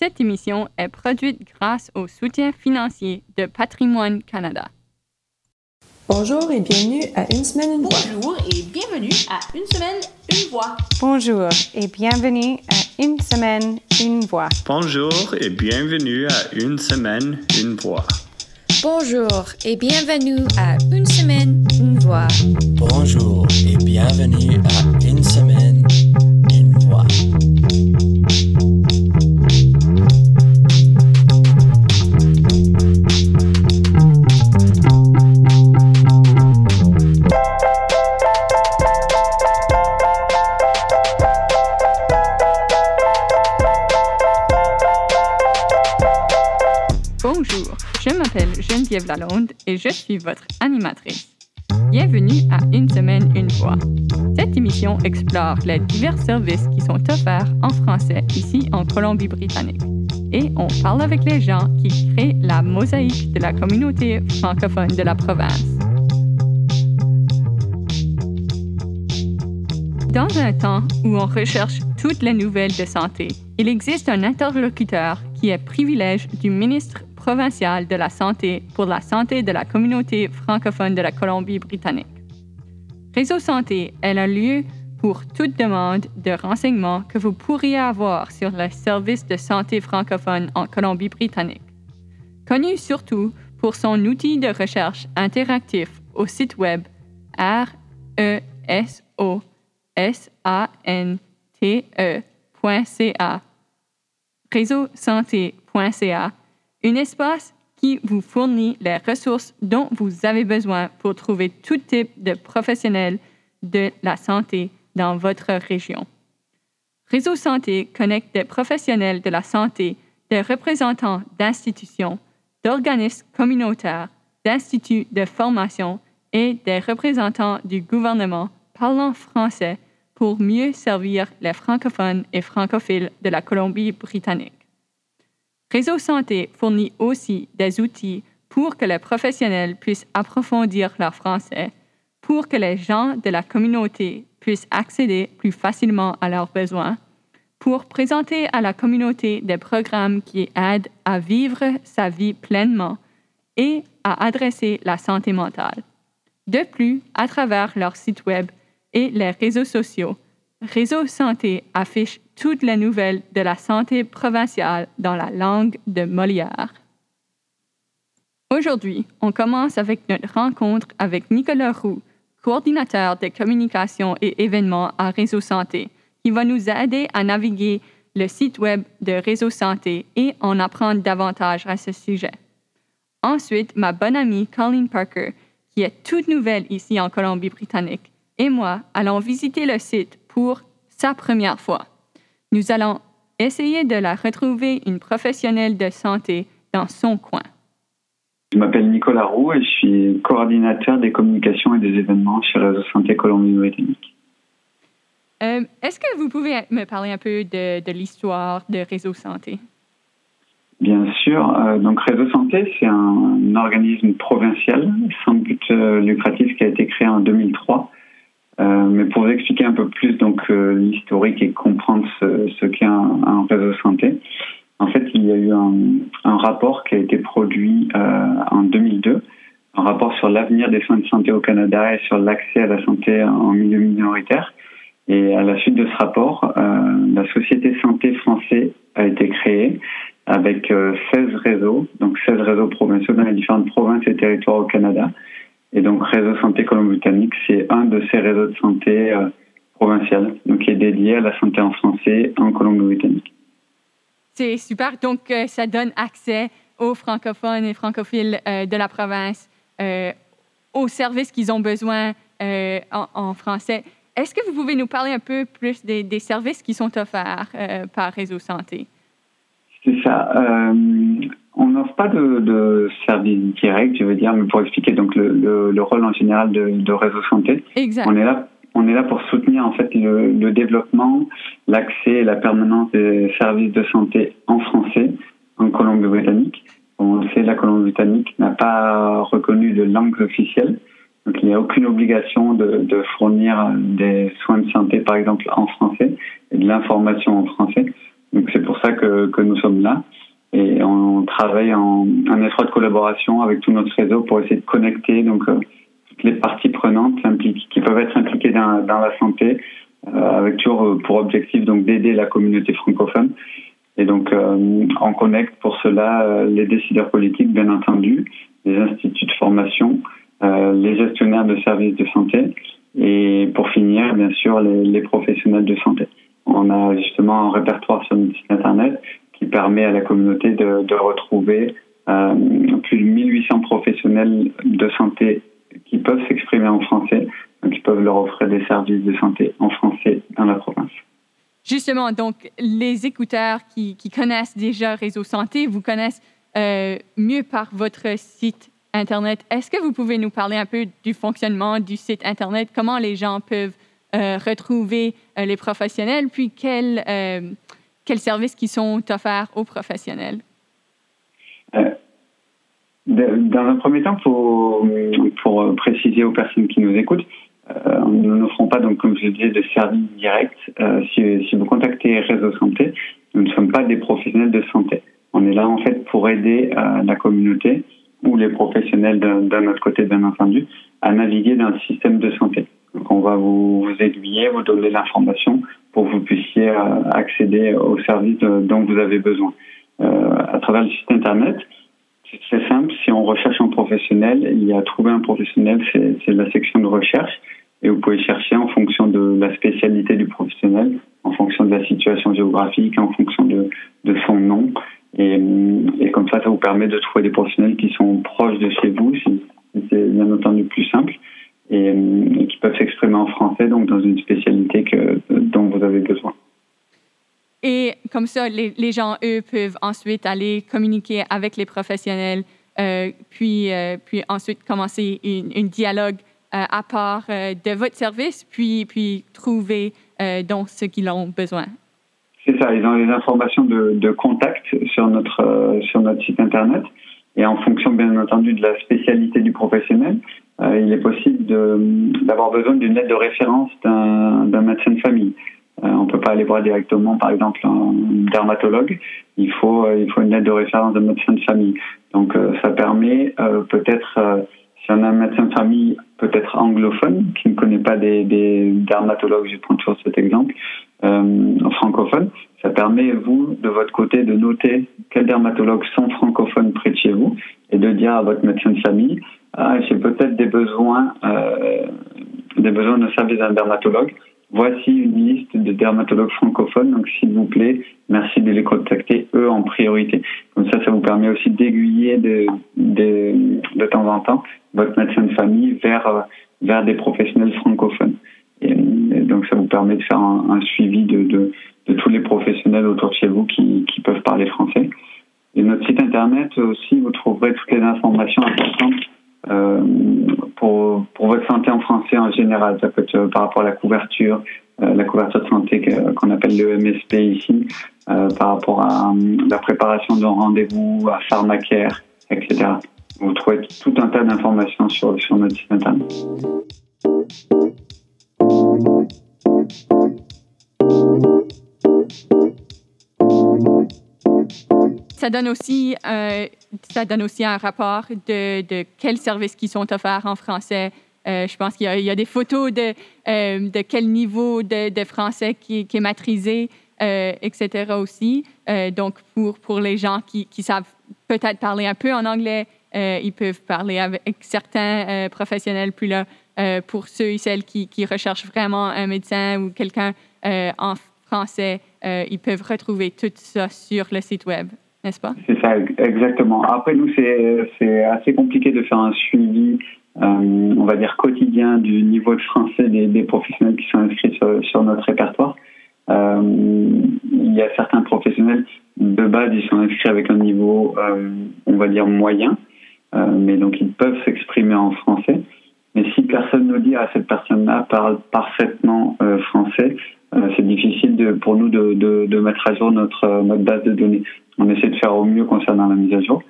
Cette émission est produite grâce au soutien financier de Patrimoine Canada. Bonjour et bienvenue à Une semaine, une voix. Bonjour et bienvenue à Une semaine, une voix. Bonjour et bienvenue à Une semaine, une voix. Bonjour et bienvenue à Une semaine, une voix. Bonjour et bienvenue à Une semaine, une voix. Bonjour et bienvenue à m'appelle Geneviève Lalonde et je suis votre animatrice. Bienvenue à Une semaine, une voix. Cette émission explore les divers services qui sont offerts en français ici en Colombie-Britannique. Et on parle avec les gens qui créent la mosaïque de la communauté francophone de la province. Dans un temps où on recherche toutes les nouvelles de santé, il existe un interlocuteur qui est privilège du ministre provincial de la Santé pour la santé de la communauté francophone de la Colombie-Britannique. Réseau Santé est un lieu pour toute demande de renseignements que vous pourriez avoir sur les services de santé francophone en Colombie-Britannique. Connu surtout pour son outil de recherche interactif au site web R-E-S-O-S-A-N-T-E.ca, réseausanté.ca, un espace qui vous fournit les ressources dont vous avez besoin pour trouver tout type de professionnels de la santé dans votre région. Réseau Santé connecte des professionnels de la santé, des représentants d'institutions, d'organismes communautaires, d'instituts de formation et des représentants du gouvernement parlant français pour mieux servir les francophones et francophiles de la Colombie-Britannique. Réseau Santé fournit aussi des outils pour que les professionnels puissent approfondir leur français, pour que les gens de la communauté puissent accéder plus facilement à leurs besoins, pour présenter à la communauté des programmes qui aident à vivre sa vie pleinement et à adresser la santé mentale. De plus, à travers leur site web et les réseaux sociaux, Réseau Santé affiche toutes les nouvelles de la santé provinciale dans la langue de Molière. Aujourd'hui, on commence avec notre rencontre avec Nicolas Roux, coordinateur des communications et événements à Réseau Santé, qui va nous aider à naviguer le site web de Réseau Santé et en apprendre davantage à ce sujet. Ensuite, ma bonne amie Colleen Parker, qui est toute nouvelle ici en Colombie-Britannique, et moi allons visiter le site pour sa première fois. Nous allons essayer de la retrouver une professionnelle de santé dans son coin. Je m'appelle Nicolas Roux et je suis coordinateur des communications et des événements chez Réseau Santé Colombie-Britannique. Euh, Est-ce que vous pouvez me parler un peu de, de l'histoire de Réseau Santé? Bien sûr. Euh, donc Réseau Santé, c'est un, un, organisme provincial sans but euh, lucratif qui a été créé en 2003 euh, mais pour vous expliquer un peu plus donc euh, l'historique et comprendre ce, qu'est un, réseau santé, en fait, il y a eu un, un rapport qui a été produit euh, en 2002, un rapport sur l'avenir des soins de santé au Canada et sur l'accès à la santé en milieu minoritaire. Et à la suite de ce rapport, la Société Santé Français a été créée avec 16 réseaux, donc 16 réseaux provinciaux dans les différentes provinces et territoires au Canada. Et donc, Réseau Santé Colombie-Britannique, c'est un de ces réseaux de santé euh, provincial, donc qui est dédié à la santé en français en Colombie-Britannique. C'est super. Donc, euh, ça donne accès aux francophones et francophiles euh, de la province euh, aux services qu'ils ont besoin en, français. Est-ce que vous pouvez nous parler un peu plus des, services qui sont offerts par Réseau Santé? C'est ça. on n'offre pas de, de, service direct, je veux dire, mais pour expliquer donc le, le, le rôle en général de, de, Réseau Santé. Exact. On est là, on est là pour soutenir en fait le, le développement, l'accès et la permanence des services de santé en français en Colombie-Britannique. On le sait, la Colombie-Britannique n'a pas reconnu de langues officielles. Donc, il n'y a aucune obligation de, de, fournir des soins de santé, par exemple, en français et de l'information en français. Donc, c'est pour ça que, que nous sommes là. Et on travaille en, en étroite collaboration avec tout notre réseau pour essayer de connecter donc euh, toutes les parties prenantes qui peuvent être impliquées dans, dans la santé, euh, avec toujours pour objectif donc d'aider la communauté francophone. Et donc on connecte pour cela les décideurs politiques, bien entendu, les instituts de formation, les gestionnaires de services de santé, et pour finir, bien sûr, les, les professionnels de santé. On a justement un répertoire sur notre site internet qui permet à la communauté de, retrouver euh, plus de 1800 professionnels de santé qui peuvent s'exprimer en français, ils peuvent leur offrir des services de santé en français dans la province. Justement, donc les écouteurs qui, qui connaissent déjà Réseau Santé vous connaissent euh, mieux par votre site Internet. Est-ce que vous pouvez nous parler un peu du fonctionnement du site Internet, comment les gens peuvent retrouver euh, les professionnels, puis quels, euh, quels services qui sont offerts aux professionnels? Dans un premier temps, pour, préciser aux personnes qui nous écoutent, nous n'offrons pas, donc, comme je disais, de services directs. si, vous contactez Réseau Santé, nous ne sommes pas des professionnels de santé. On est là, en fait, pour aider la communauté ou les professionnels d'un autre côté, bien entendu, à naviguer dans le système de santé. Donc on va vous, vous aiguiller, vous donner l'information pour que vous puissiez euh, accéder aux services dont vous avez besoin. Euh, à travers le site Internet, c'est très simple. Si on recherche un professionnel, il y a trouver un professionnel, c'est la section de recherche. Et vous pouvez chercher en fonction de la spécialité du professionnel, en fonction de la situation géographique, en fonction de, son nom. Et, comme ça, ça vous permet de trouver des professionnels qui sont proches de chez vous, c'est bien entendu plus simple et, et qui peuvent s'exprimer en français, donc dans une spécialité que, dont vous avez besoin. Et comme ça, les, les, gens, eux, peuvent ensuite aller communiquer avec les professionnels, euh, puis, euh, puis ensuite commencer un dialogue euh, à part euh, de votre service, puis, puis trouver euh, donc ce qu'ils ont besoin. C'est ça, ils ont les informations de, de contact sur notre, sur notre site Internet. Et en fonction, bien entendu, de la spécialité du professionnel, euh, il est possible d'avoir besoin d'une lettre de référence d'un médecin de famille. Euh, on ne peut pas aller voir directement, par exemple, un dermatologue. Il faut, euh, il faut une lettre de référence d'un médecin de famille. Donc, euh, ça permet peut-être, si on a un médecin de famille peut-être anglophone, qui ne connaît pas des, des dermatologues, je prends toujours cet exemple, francophone, ça permet, vous, de votre côté, de noter quels dermatologues sont francophones près de chez vous et de dire à votre médecin de famille, j'ai peut-être des besoins, euh, des besoins de service d'un dermatologue. Voici une liste de dermatologues francophones, donc s'il vous plaît, merci de les contacter eux en priorité. Comme ça, ça vous permet aussi d'aiguiller de, de, de, temps en temps votre médecin de famille vers, vers des professionnels francophones. Et, et donc, ça vous permet de faire un, un suivi de, de, de, tous les professionnels autour de chez vous qui, qui peuvent parler français. Et notre site internet aussi, vous trouverez toutes les informations importantes euh, pour, votre santé en français en général. Ça peut euh, par rapport à la couverture, euh, la couverture de santé qu'on appelle le MSP ici, par rapport à la préparation d'un rendez-vous, à pharmacare, etc. Vous trouvez tout un tas d'informations sur, sur notre site internet. Ça donne aussi, ça donne aussi un rapport de, quels services qui sont offerts en français. Euh, je pense qu'il y, a des photos de, euh, de quel niveau de, français qui, est maîtrisé, euh, etc. aussi. Donc, pour, pour les gens qui, savent peut-être parler un peu en anglais, ils peuvent parler avec certains professionnels. Puis là, pour ceux et celles qui, recherchent vraiment un médecin ou quelqu'un en français, ils peuvent retrouver tout ça sur le site web C'est ça, exactement. Après, nous, c'est assez compliqué de faire un suivi, euh, on va dire, quotidien du niveau de français des, professionnels qui sont inscrits sur, notre répertoire. Euh, il y a certains professionnels, de base, ils sont inscrits avec un niveau, euh, on va dire, moyen, mais donc ils peuvent s'exprimer en français. Mais si personne nous dit, ah, cette personne-là parle parfaitement français, c'est difficile pour nous de, de, mettre à jour notre base de données on essaie de faire au mieux concernant la mise à jour.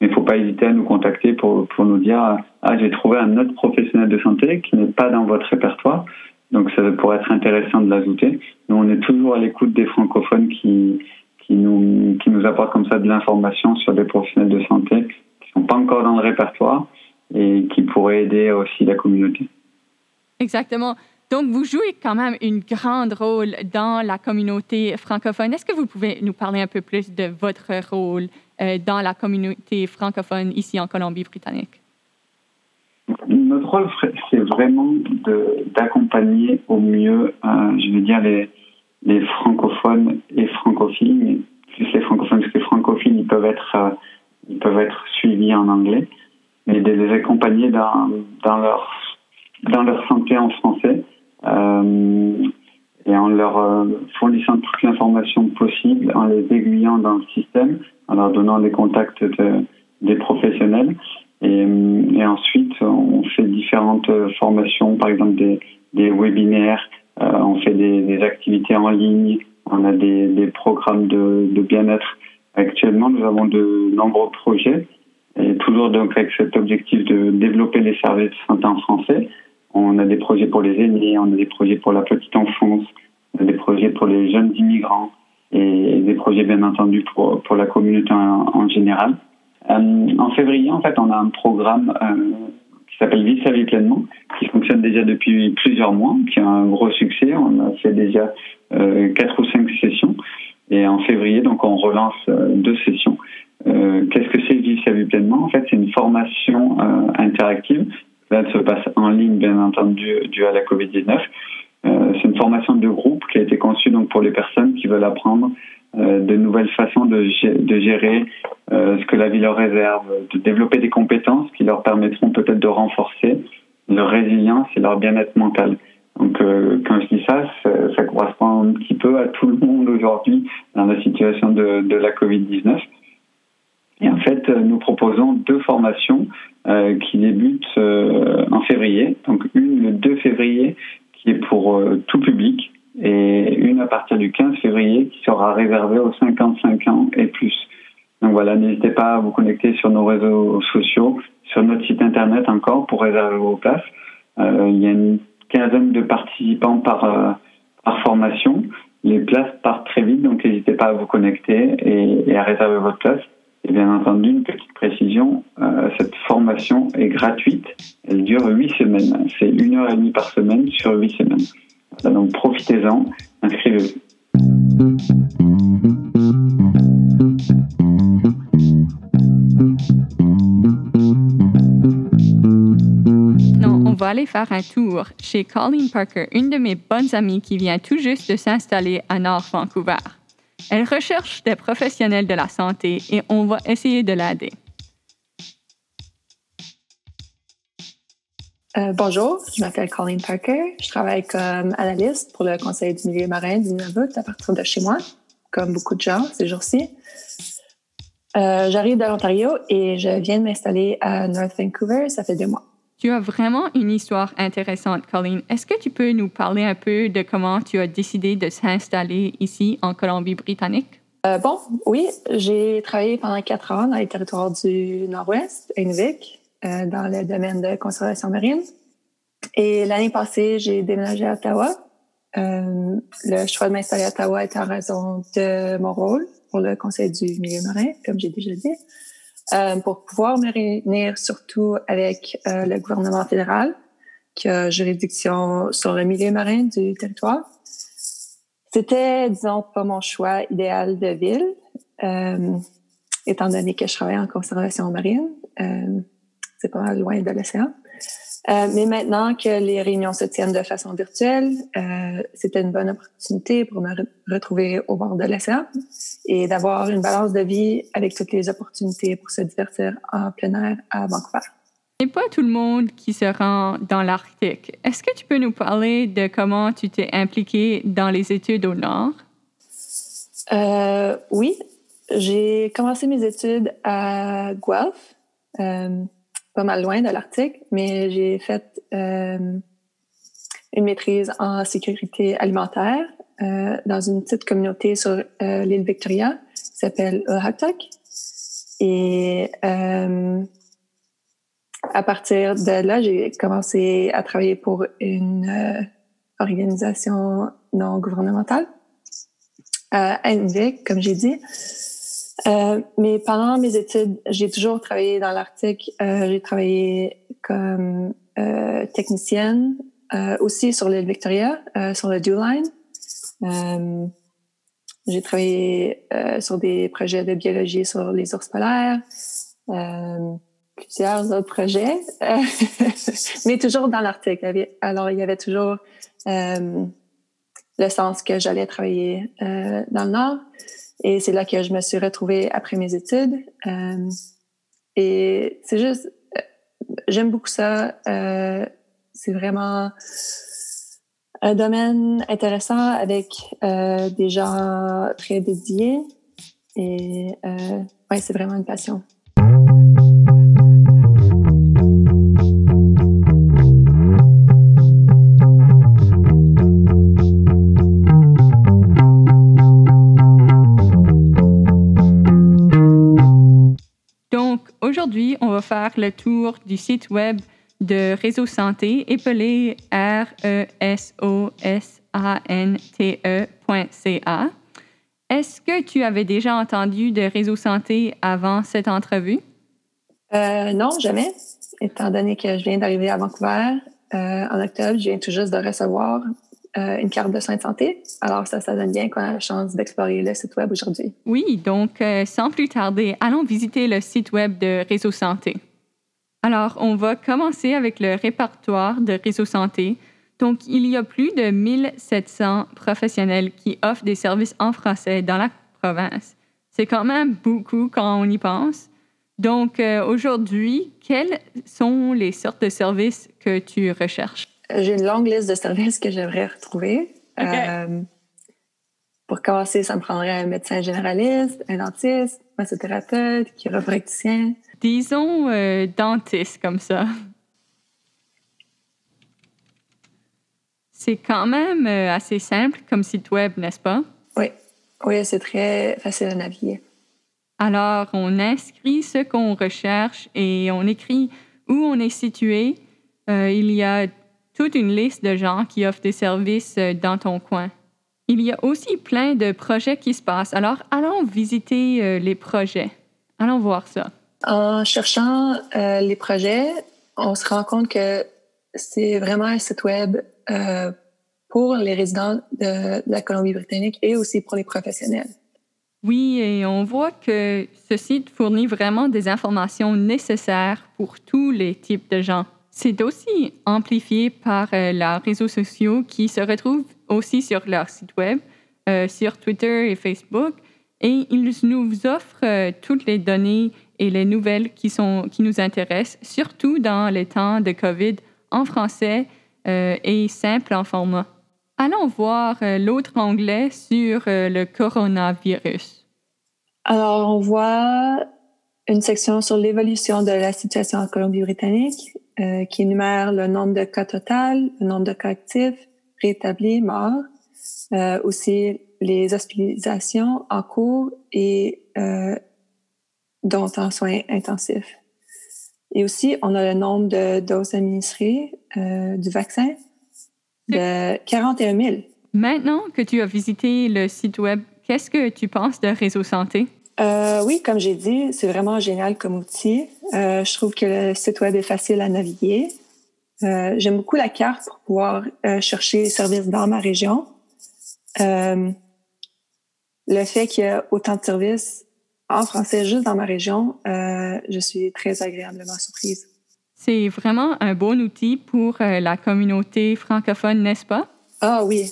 Mais il ne faut pas hésiter à nous contacter pour, pour nous dire Ah, j'ai trouvé un autre professionnel de santé qui n'est pas dans votre répertoire. Donc, ça pourrait être intéressant de l'ajouter. Nous, on est toujours à l'écoute des francophones qui, qui nous, qui nous apportent comme ça de l'information sur des professionnels de santé qui sont pas encore dans le répertoire et qui pourraient aider aussi la communauté. Exactement. Donc, vous jouez quand même une grande rôle dans la communauté francophone. Est-ce que vous pouvez nous parler un peu plus de votre rôle euh, dans la communauté francophone ici en Colombie-Britannique? Notre rôle, c'est vraiment d'accompagner au mieux, euh, je veux dire, les, francophones et francophiles, plus les francophones, parce que les francophiles, ils peuvent être, euh, ils peuvent être suivis en anglais, mais de les accompagner dans, leur, dans leur santé en français et en leur euh, fournissant toute l'information possible, en les aiguillant dans le système, en leur donnant des contacts de, des professionnels. Et, et, ensuite, on fait différentes formations, par exemple des, webinaires, euh, on fait des, activités en ligne, on a des, programmes de, de bien-être. Actuellement, nous avons de nombreux projets, et toujours donc avec cet objectif de développer les services de santé en français. On a des projets pour les aînés, on a des projets pour la petite enfance, on a des projets pour les jeunes immigrants et des projets bien entendu pour, pour la communauté en, général. Euh, en février, en fait, on a un programme euh, qui s'appelle Vie sa vie pleinement, qui fonctionne déjà depuis plusieurs mois, qui a un gros succès. On a fait déjà euh, quatre ou cinq sessions. Et en février, donc, on relance deux sessions. Qu'est-ce que c'est Vivre sa vie pleinement? En fait, c'est une formation interactive. Là, elle se passe en ligne, bien entendu, dû à la Covid-19. c'est une formation de groupe qui a été conçue donc pour les personnes qui veulent apprendre euh, de nouvelles façons de, gérer euh, ce que la vie leur réserve, de développer des compétences qui leur permettront peut-être de renforcer leur résilience et leur bien-être mental. Donc, euh, quand je dis ça, ça, correspond un petit peu à tout le monde aujourd'hui dans la situation de la Covid-19. Et en fait, nous proposons deux formations euh, qui débutent euh, en février. Donc, une le 2 février qui est pour tout public, et une à partir du 15 février qui sera réservée aux 55 ans et plus. Donc voilà, n'hésitez pas à vous connecter sur nos réseaux sociaux, sur notre site internet encore pour réserver vos places. Euh, il y a une quinzaine de participants par, euh, par formation. Les places partent très vite, donc n'hésitez pas à vous connecter et, à réserver votre place. Et bien entendu, une petite précision, euh, cette formation est gratuite. Elle dure huit semaines. C'est une heure et demie par semaine sur huit semaines. Donc profitez-en, inscrivez-vous. Non, on va aller faire un tour chez Colleen Parker, une de mes bonnes amies qui vient tout juste de s'installer à Nord Vancouver. Elle recherche des professionnels de la santé et on va essayer de l'aider. Euh, bonjour, je m'appelle Colleen Parker. Je travaille comme analyste pour le Conseil du milieu marin du Nunavut à partir de chez moi, comme beaucoup de gens ces jours-ci. Euh, J'arrive de l'Ontario et je viens de m'installer à North Vancouver. Ça fait deux mois. Tu as vraiment une histoire intéressante, Colleen. Est-ce que tu peux nous parler un peu de comment tu as décidé de s'installer ici en Colombie-Britannique? Euh, bon, oui, j'ai travaillé pendant quatre ans dans les territoires du Nord-Ouest, à Inuvik, euh, dans le domaine de conservation marine. Et l'année passée, j'ai déménagé à Ottawa. Euh, le choix de m'installer à Ottawa est en raison de mon rôle pour le Conseil du milieu marin, comme j'ai déjà dit, euh, pour pouvoir me réunir surtout avec euh, le gouvernement fédéral qui a juridiction sur le milieu marin du territoire. C'était, disons, pas mon choix idéal de ville, euh, étant donné que je travaille en conservation marine c'est pas loin de l'océan. Euh, mais maintenant que les réunions se tiennent de façon virtuelle, euh, c'était une bonne opportunité pour me re retrouver au bord de l'océan et d'avoir une balance de vie avec toutes les opportunités pour se divertir en plein air à Vancouver. Et pas tout le monde qui se rend dans l'Arctique. Est-ce que tu peux nous parler de comment tu t'es impliqué dans les études au Nord? Euh, oui, j'ai commencé mes études à Guelph. Pas mal loin de l'Arctique, mais j'ai fait euh, une maîtrise en sécurité alimentaire euh, dans une petite communauté sur euh, l'île Victoria qui s'appelle Uhaktak. Et à partir de là, j'ai commencé à travailler pour une organisation non gouvernementale à NVIC, comme j'ai dit. Euh, mais pendant mes études, j'ai toujours travaillé dans l'Arctique. Euh, j'ai travaillé comme euh, technicienne euh, aussi sur l'île Victoria, euh, sur le Dew Line. J'ai travaillé sur des projets de biologie sur les ours polaires, plusieurs autres projets, mais toujours dans l'Arctique. Alors, il y avait toujours le sens que j'allais travailler dans le Nord. Et c'est là que je me suis retrouvée après mes études. Euh, et c'est juste, euh, j'aime beaucoup ça. Euh, c'est vraiment un domaine intéressant avec euh, des gens très dédiés. Et euh, ouais, c'est vraiment une passion. Va faire le tour du site web de Réseau Santé, épelé R-E-S-O-S-A-N-T-E.ca. Est-ce que tu avais déjà entendu de Réseau Santé avant cette entrevue? Euh, non, jamais. Étant donné que je viens d'arriver à Vancouver euh, en octobre, je viens tout juste de recevoir euh, une carte de soins de santé. Alors, ça, ça donne bien qu'on a la chance d'explorer le site Web aujourd'hui. Oui, donc, euh, sans plus tarder, allons visiter le site Web de Réseau Santé. Alors, on va commencer avec le répertoire de Réseau Santé. Donc, il y a plus de 1700 professionnels qui offrent des services en français dans la province. C'est quand même beaucoup quand on y pense. Donc, euh, aujourd'hui, quelles sont les sortes de services que tu recherches? J'ai une longue liste de services que j'aimerais retrouver. Euh, pour commencer, ça me prendrait un médecin généraliste, un dentiste, un massothérapeute, chiropracticien. Disons euh, dentiste comme ça. C'est quand même euh, assez simple comme site web, n'est-ce pas? Oui, oui, c'est très facile à naviguer. Alors, on inscrit ce qu'on recherche et on écrit où on est situé. il y a toute une liste de gens qui offrent des services euh, dans ton coin. Il y a aussi plein de projets qui se passent. Alors, allons visiter euh, les projets. Allons voir ça. En cherchant euh, les projets, on se rend compte que c'est vraiment un site web pour les résidents de, la Colombie-Britannique et aussi pour les professionnels. Oui, et on voit que ce site fournit vraiment des informations nécessaires pour tous les types de gens. C'est aussi amplifié par euh, leurs réseaux sociaux qui se retrouvent aussi sur leur site web, euh, sur Twitter et Facebook. Et ils nous offrent euh, toutes les données et les nouvelles qui, sont, qui nous intéressent, surtout dans les temps de COVID, en français et simple en format. Allons voir l'autre onglet sur le coronavirus. Alors, on voit une section sur l'évolution de la situation en Colombie-Britannique euh, qui énumère le nombre de cas total, le nombre de cas actifs, rétablis, morts, euh, aussi les hospitalisations en cours et euh, dont en soins intensifs. Et aussi, on a le nombre de doses administrées euh, du vaccin de 41 000. Maintenant que tu as visité le site Web, qu'est-ce que tu penses de Réseau Santé? Euh, oui, comme j'ai dit, c'est vraiment génial comme outil. Euh, je trouve que le site web est facile à naviguer. Euh, J'aime beaucoup la carte pour pouvoir euh, chercher les services dans ma région. Euh, le fait qu'il y a autant de services en français juste dans ma région, euh, je suis très agréablement surprise. C'est vraiment un bon outil pour la communauté francophone, n'est-ce pas? Ah oui,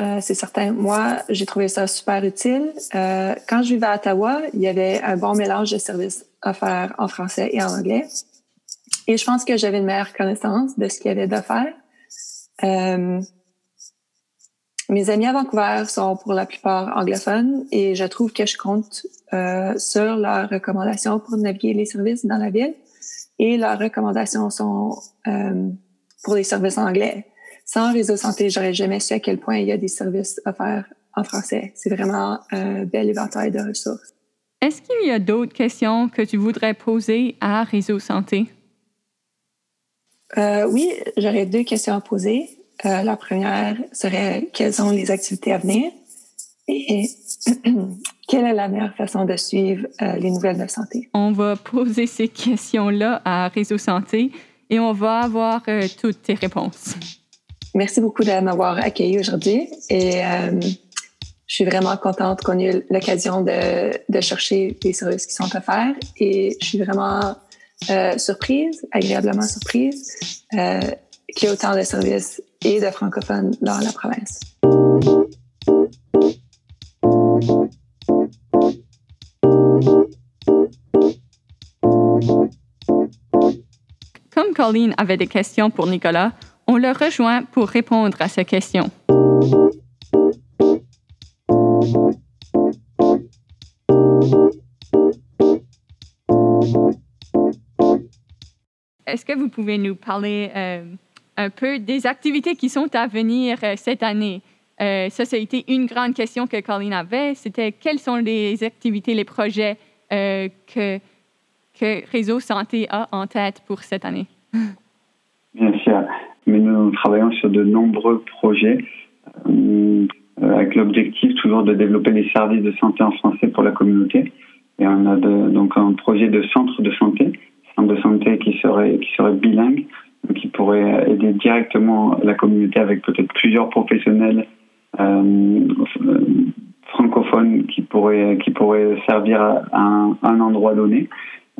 euh, c'est certain. Moi, j'ai trouvé ça super utile. Euh, quand je vivais à Ottawa, il y avait un bon mélange de services faire en français et en anglais. Et je pense que j'avais une meilleure connaissance de ce qu'il y avait faire. Euh, mes amis à Vancouver sont pour la plupart anglophones et je trouve que je compte euh, sur leurs recommandations pour naviguer les services dans la ville. Et leurs recommandations sont euh, pour les services anglais sans réseau santé, j'aurais jamais su à quel point il y a des services faire en français. C'est vraiment un bel éventail de ressources. Est-ce qu'il y a d'autres questions que tu voudrais poser à Réseau Santé? Euh, oui, j'aurais deux questions à poser. Euh, la première serait quelles sont les activités à venir? Et quelle est la meilleure façon de suivre euh, les nouvelles de santé? On va poser ces questions-là à Réseau Santé et on va avoir euh, toutes tes réponses. Merci beaucoup de m'avoir accueilli aujourd'hui et euh, je suis vraiment contente qu'on ait eu l'occasion de, de, chercher les services qui sont offerts et je suis vraiment euh, surprise, agréablement surprise, euh, qu'il y ait autant de services et de francophones dans la province. Comme Colleen avait des questions pour Nicolas, on le rejoint pour répondre à ces questions. Est-ce que vous pouvez nous parler euh, un peu des activités qui sont à venir euh, cette année? Euh, ça, été une grande question que Colleen avait. C'était quelles sont les activités, les projets que, que Réseau Santé a en tête pour cette année? Mais nous travaillons sur de nombreux projets euh, avec l'objectif toujours de développer les services de santé en français pour la communauté. Et on a donc un projet de centre de santé, centre de santé qui serait, qui serait bilingue, qui pourrait aider directement la communauté avec peut-être plusieurs professionnels euh, francophones qui pourraient, qui pourraient servir à un, endroit donné.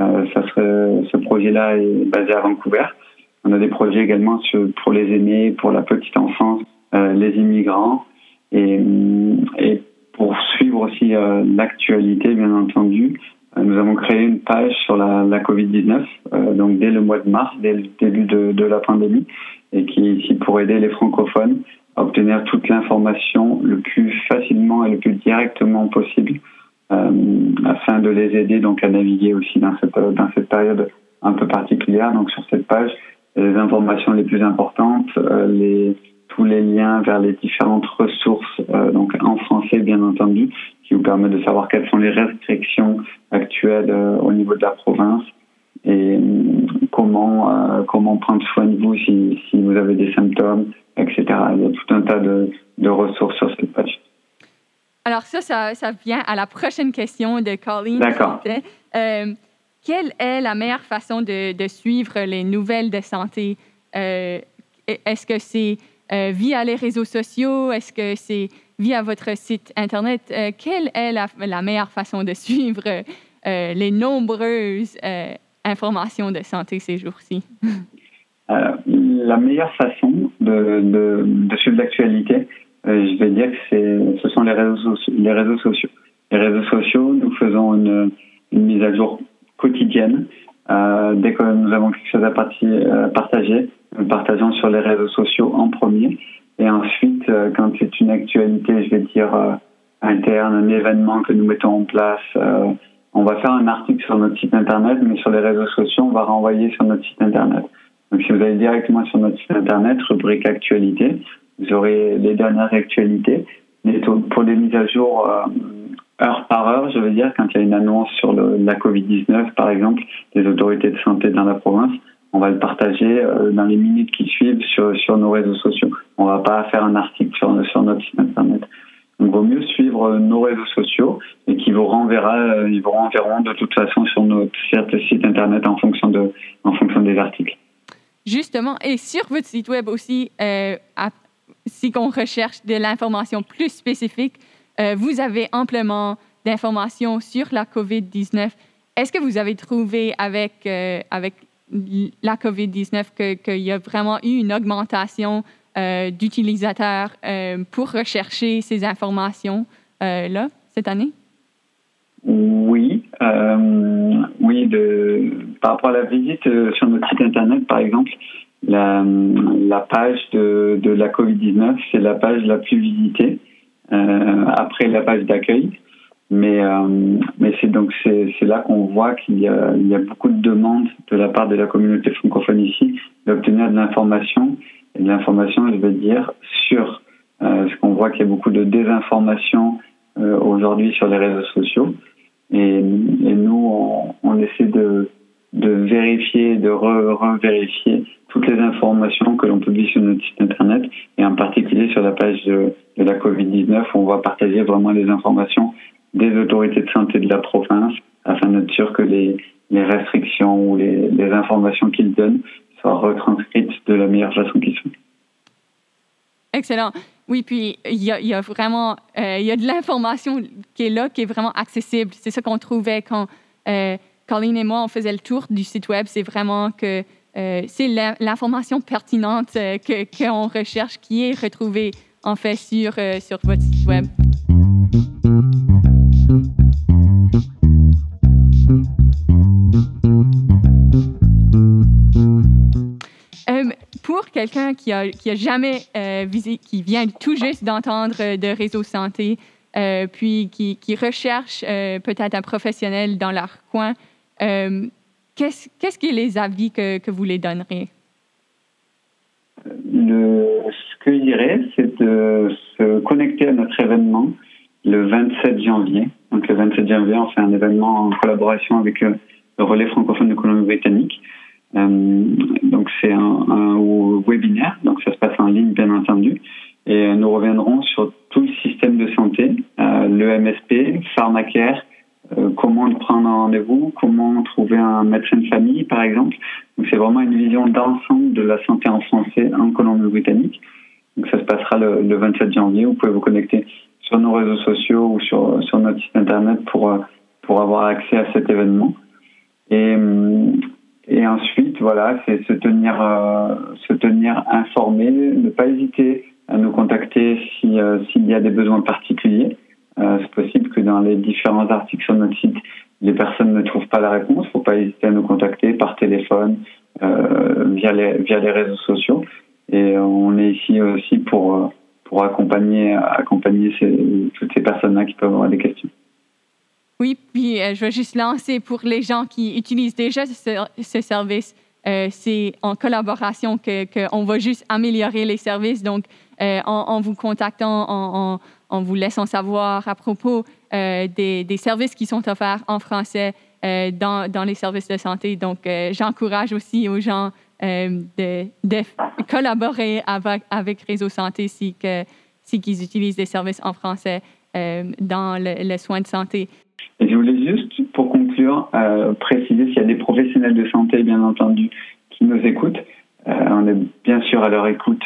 Euh, ça serait, ce projet-là est basé à Vancouver. On a des projets également pour les aînés, pour la petite enfance, euh, les immigrants. Et, et pour suivre aussi euh, l'actualité, bien entendu, euh, nous avons créé une page sur la, la Covid-19, euh, donc dès le mois de mars, dès le début de, de la pandémie, et qui est ici pour aider les francophones à obtenir toute l'information le plus facilement et le plus directement possible, afin de les aider donc à naviguer aussi dans cette, dans cette période un peu particulière. Donc sur cette page, les informations les plus importantes, euh, les, tous les liens vers les différentes ressources, euh, donc en français bien entendu, qui vous permet de savoir quelles sont les restrictions actuelles euh, au niveau de la province et comment euh, comment prendre soin de vous si, si vous avez des symptômes, etc. Il y a tout un tas de, de ressources sur cette page. Alors ça, ça, ça vient à la prochaine question de Colleen. D'accord. Euh, quelle est la meilleure façon de, suivre les nouvelles de santé? Euh, Est-ce que c'est euh, via les réseaux sociaux? Est-ce que c'est via votre site Internet? Euh, quelle est la, meilleure façon de suivre les nombreuses informations de santé ces jours-ci? La meilleure façon de, suivre l'actualité, je vais dire que ce sont les réseaux, sociaux. Les réseaux sociaux, nous faisons une mise à jour quotidienne. Euh, dès que nous avons quelque chose à euh, partager, nous partageons sur les réseaux sociaux en premier. Et ensuite, euh, quand c'est une actualité, je vais dire euh, interne, un événement que nous mettons en place, on va faire un article sur notre site internet, mais sur les réseaux sociaux, on va renvoyer sur notre site internet. Donc, si vous allez directement sur notre site internet, rubrique actualité, vous aurez les dernières actualités. Mais pour les mises à jour heure par heure, je veux dire, quand il y a une annonce sur la Covid-19, par exemple, des autorités de santé dans la province, on va le partager euh, dans les minutes qui suivent sur, nos réseaux sociaux. On va pas faire un article sur, notre site internet. Donc, il vaut mieux suivre nos réseaux sociaux et qui vous renverra, ils vous renverront de toute façon sur notre site internet en fonction des articles. Justement, et sur votre site web aussi, euh, si on recherche de l'information plus spécifique, euh, vous avez amplement d'informations sur la COVID-19. Est-ce que vous avez trouvé avec, euh, avec la COVID-19 qu'il y a vraiment eu une augmentation euh, d'utilisateurs pour rechercher ces informations-là cette année? Oui, oui. Par rapport à la visite sur notre site internet, par exemple, la, la page de, de la COVID-19, c'est la page la plus visitée après la page d'accueil. Mais, euh, c'est donc c'est là qu'on voit qu'il y, a, beaucoup de demandes de la part de la communauté francophone ici d'obtenir de l'information et de l'information, je veux dire, sur euh, ce qu'on voit qu'il y a beaucoup de désinformation euh, aujourd'hui sur les réseaux sociaux. Et, nous, on, on, essaie de, de vérifier, de re-vérifier toute les informations que l'on publie sur notre site internet et en particulier sur la page de, la Covid-19 où on va partager vraiment les informations des autorités de santé de la province afin d'être sûr que les, restrictions ou les, informations qu'ils donnent soient retranscrites de la meilleure façon qui soit. Excellent. Oui, puis il y a, vraiment euh, y a de l'information qui est là, qui est vraiment accessible. C'est ça qu'on trouvait quand euh, et moi, on faisait le tour du site web. C'est vraiment que euh, c'est l'information pertinente euh, que qu'on recherche qui est retrouvée en fait sur, euh, sur votre site web. Euh, pour quelqu'un qui a, qui a jamais visé, qui vient tout juste d'entendre de réseau santé, puis qui, qui recherche peut-être un professionnel dans leur coin, qu'est-ce qu'est-ce qui est les avis que, que vous les donneriez? Le, ce que je dirais, c'est de se connecter à notre événement le 27 janvier. Donc le 27 janvier, on fait un événement en collaboration avec euh, le relais francophone de Colombie-Britannique. Euh, donc c'est un, webinaire, donc ça se passe en ligne bien entendu. Et nous reviendrons sur tout le système de santé, euh, le MSP, Pharmacare, euh, comment prendre un rendez-vous, comment trouver un médecin de famille par exemple. C'est vraiment une vision d'ensemble de la santé en français en Colombie-Britannique. Ça se passera le, le 27 janvier. Vous pouvez vous connecter sur nos réseaux sociaux ou sur, sur notre site internet pour, euh, pour avoir accès à cet événement. Et, et ensuite, voilà, c'est se tenir, euh, se tenir informé, ne pas hésiter à nous contacter si, euh, s'il y a des besoins particuliers. Euh, c'est possible que dans les différents articles sur notre site, les personnes ne trouvent pas la réponse. Il ne faut pas hésiter à nous contacter par téléphone, euh, via, les, via les réseaux sociaux. Et on est ici aussi pour, euh, pour accompagner, accompagner ces, toutes ces personnes-là qui peuvent avoir des questions. Oui, puis je vais juste lancer pour les gens qui utilisent déjà ce, ce service. c'est en collaboration que qu'on va juste améliorer les services. Donc, en, en vous contactant, en, en, vous laissant savoir à propos euh, des, services qui sont offerts en français euh, dans, les services de santé. Donc, euh, j'encourage aussi aux gens de, collaborer avec, Réseau Santé si, qu'ils utilisent des services en français dans le, le soin de santé. Je voulais juste, pour conclure, préciser s'il y a des professionnels de santé, bien entendu, qui nous écoutent. On est bien sûr à leur écoute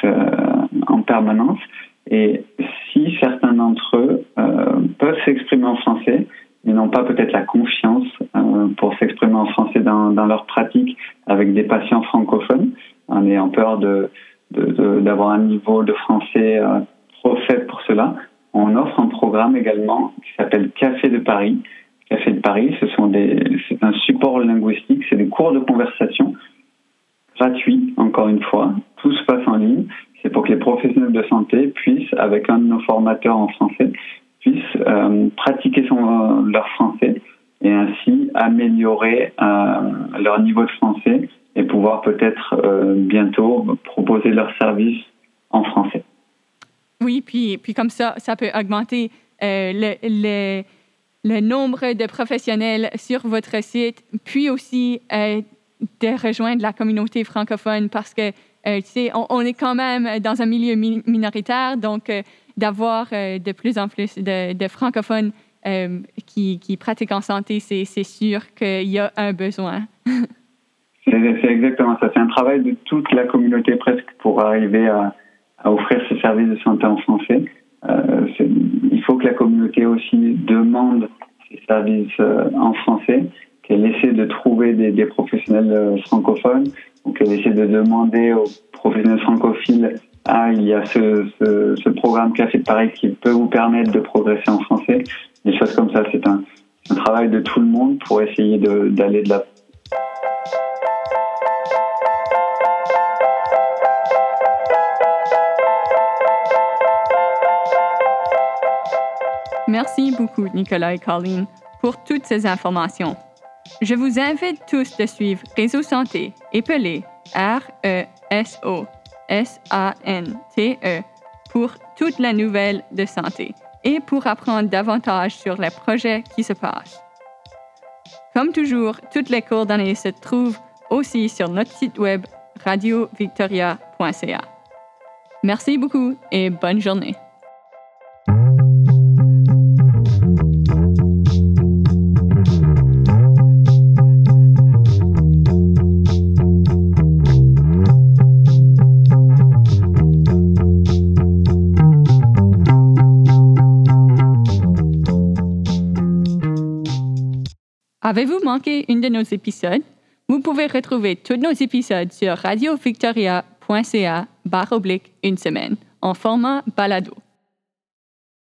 en permanence. Et certains d'entre eux euh, peuvent s'exprimer en français, mais n'ont pas peut-être la confiance euh, pour s'exprimer en français dans, leur pratique avec des patients francophones, en ayant peur d'avoir un niveau de français euh, trop faible pour cela, on offre un programme également qui s'appelle Café de Paris. Café de Paris, c'est un support linguistique, c'est des cours de conversation gratuits, encore une fois. Tout se passe en ligne. C'est pour que les professionnels de santé puissent, avec un de nos formateurs en français, puissent euh, pratiquer leur français et ainsi améliorer euh, leur niveau de français et pouvoir peut-être euh, bientôt proposer leurs services en français. Oui, puis, puis comme ça, ça peut augmenter le, nombre de professionnels sur votre site, puis aussi de rejoindre la communauté francophone parce que, euh, on, est quand même dans un milieu mi- minoritaire, donc euh, d'avoir euh, de plus en plus de, francophones qui, pratiquent en santé, c'est sûr qu'il y a un besoin. C'est exactement ça. C'est un travail de toute la communauté presque pour arriver à, offrir ces services de santé en français. Il faut que la communauté aussi demande ces services en français, qu'elle essaie de trouver des, professionnels euh, francophones, ou qu'elle essaie de demander aux professionnels francophiles ah, il y a ce, ce, programme Café de Paris qui peut vous permettre de progresser en français. Des choses comme ça, c'est un, travail de tout le monde pour essayer de- d'aller de la Merci beaucoup, Nicolas et Colleen, pour toutes ces informations. Je vous invite tous de suivre Réseau Santé, épelé R-E-S-O-S-A-N-T-E, pour toute la nouvelle de santé et pour apprendre davantage sur les projets qui se passent. Comme toujours, toutes les coordonnées se trouvent aussi sur notre site web radiovictoria.ca. Merci beaucoup et bonne journée. Avez-vous manqué une de nos épisodes? Vous pouvez retrouver tous nos épisodes sur radiovictoria.ca barre oblique une semaine en format balado.